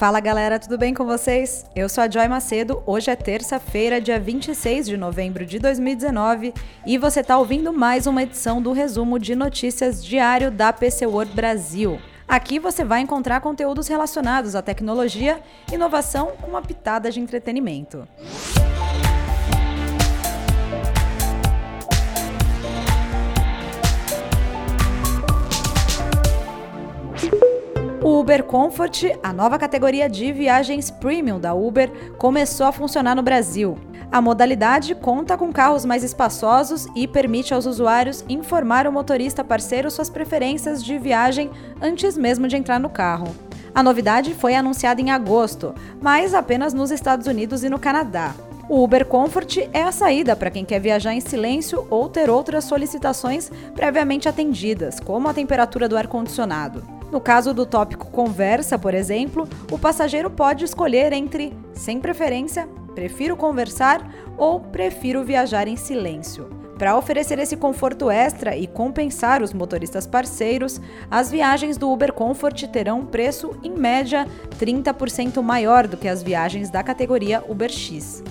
Fala galera, tudo bem com vocês? Eu sou a Joy Macedo, hoje é terça-feira, dia 26 de novembro de 2019 e você está ouvindo mais uma edição do resumo de notícias diário da PC World Brasil. Aqui você vai encontrar conteúdos relacionados à tecnologia, inovação com uma pitada de entretenimento. O Uber Comfort, a nova categoria de viagens premium da Uber, começou a funcionar no Brasil. A modalidade conta com carros mais espaçosos e permite aos usuários informar o motorista parceiro suas preferências de viagem antes mesmo de entrar no carro. A novidade foi anunciada em agosto, mas apenas nos Estados Unidos e no Canadá. O Uber Comfort é a saída para quem quer viajar em silêncio ou ter outras solicitações previamente atendidas, como a temperatura do ar-condicionado. No caso do tópico conversa, por exemplo, o passageiro pode escolher entre sem preferência, prefiro conversar ou prefiro viajar em silêncio. Para oferecer esse conforto extra e compensar os motoristas parceiros, as viagens do Uber Comfort terão um preço, em média, 30% maior do que as viagens da categoria Uber X.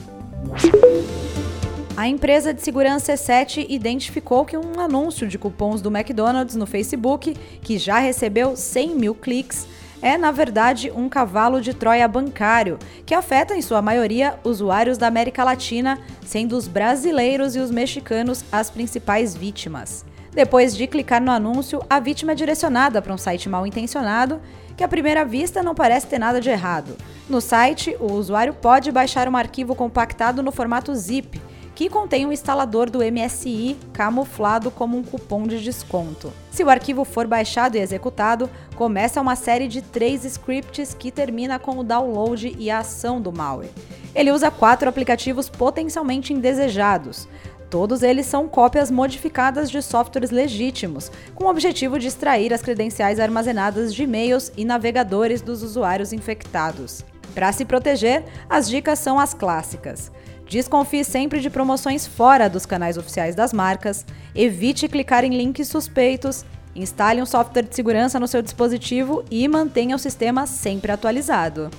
A empresa de segurança E7 identificou que um anúncio de cupons do McDonald's no Facebook, que já recebeu 100 mil cliques, é, na verdade, um cavalo de Troia bancário, que afeta, em sua maioria, usuários da América Latina, sendo os brasileiros e os mexicanos as principais vítimas. Depois de clicar no anúncio, a vítima é direcionada para um site mal intencionado, que à primeira vista não parece ter nada de errado. No site, o usuário pode baixar um arquivo compactado no formato zip, que contém um instalador do MSI camuflado como um cupom de desconto. Se o arquivo for baixado e executado, começa uma série de três scripts que termina com o download e a ação do malware. Ele usa quatro aplicativos potencialmente indesejados. Todos eles são cópias modificadas de softwares legítimos, com o objetivo de extrair as credenciais armazenadas de e-mails e navegadores dos usuários infectados. Para se proteger, as dicas são as clássicas. Desconfie sempre de promoções fora dos canais oficiais das marcas, evite clicar em links suspeitos, instale um software de segurança no seu dispositivo e mantenha o sistema sempre atualizado.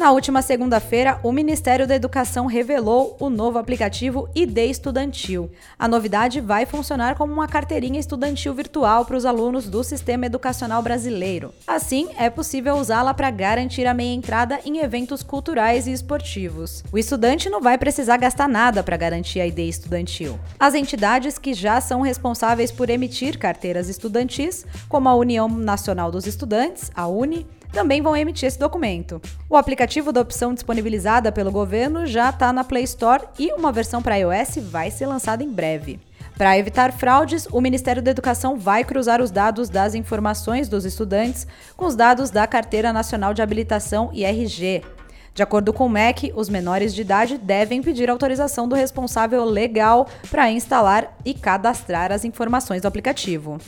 Na última segunda-feira, o Ministério da Educação revelou o novo aplicativo ID Estudantil. A novidade vai funcionar como uma carteirinha estudantil virtual para os alunos do sistema educacional brasileiro. Assim, é possível usá-la para garantir a meia entrada em eventos culturais e esportivos. O estudante não vai precisar gastar nada para garantir a ID estudantil. As entidades que já são responsáveis por emitir carteiras estudantis, como a União Nacional dos Estudantes, a UNE, também vão emitir esse documento. O aplicativo da opção disponibilizada pelo governo já está na Play Store e uma versão para iOS vai ser lançada em breve. Para evitar fraudes, o Ministério da Educação vai cruzar os dados das informações dos estudantes com os dados da Carteira Nacional de Habilitação e RG. De acordo com o MEC, os menores de idade devem pedir autorização do responsável legal para instalar e cadastrar as informações do aplicativo.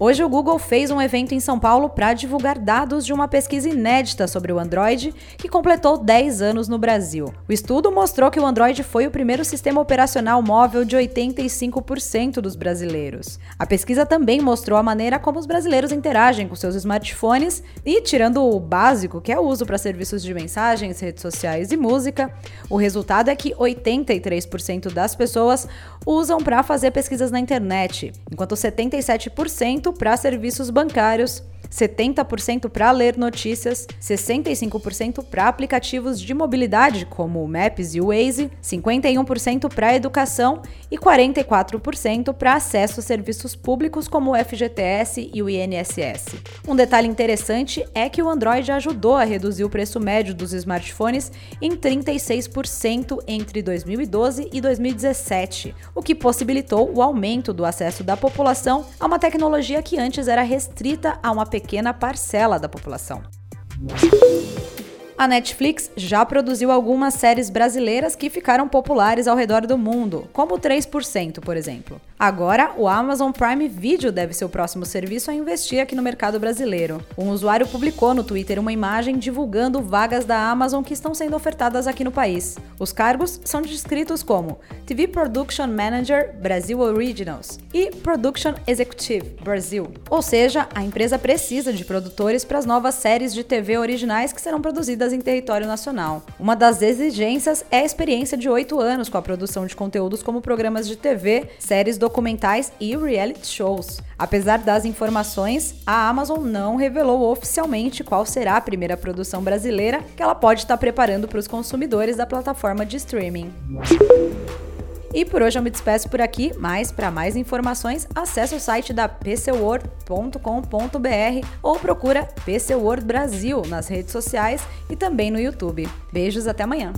Hoje o Google fez um evento em São Paulo para divulgar dados de uma pesquisa inédita sobre o Android, que completou 10 anos no Brasil. O estudo mostrou que o Android foi o primeiro sistema operacional móvel de 85% dos brasileiros. A pesquisa também mostrou a maneira como os brasileiros interagem com seus smartphones e, tirando o básico, que é o uso para serviços de mensagens, redes sociais e música, o resultado é que 83% das pessoas usam para fazer pesquisas na internet, enquanto 77% para serviços bancários 70% para ler notícias, 65% para aplicativos de mobilidade como o Maps e o Waze, 51% para educação e 44% para acesso a serviços públicos como o FGTS e o INSS. Um detalhe interessante é que o Android ajudou a reduzir o preço médio dos smartphones em 36% entre 2012 e 2017, o que possibilitou o aumento do acesso da população a uma tecnologia que antes era restrita a uma pequena parcela da população. A Netflix já produziu algumas séries brasileiras que ficaram populares ao redor do mundo, como 3%, por exemplo. Agora, o Amazon Prime Video deve ser o próximo serviço a investir aqui no mercado brasileiro. Um usuário publicou no Twitter uma imagem divulgando vagas da Amazon que estão sendo ofertadas aqui no país. Os cargos são descritos como TV Production Manager Brasil Originals e Production Executive Brasil. Ou seja, a empresa precisa de produtores para as novas séries de TV originais que serão produzidas em território nacional. Uma das exigências é a experiência de oito anos com a produção de conteúdos como programas de TV, séries do documentais e reality shows. Apesar das informações, a Amazon não revelou oficialmente qual será a primeira produção brasileira que ela pode estar preparando para os consumidores da plataforma de streaming. E por hoje eu me despeço por aqui, mas para mais informações, acesse o site da pcworld.com.br ou procura PC World Brasil nas redes sociais e também no YouTube. Beijos, até amanhã!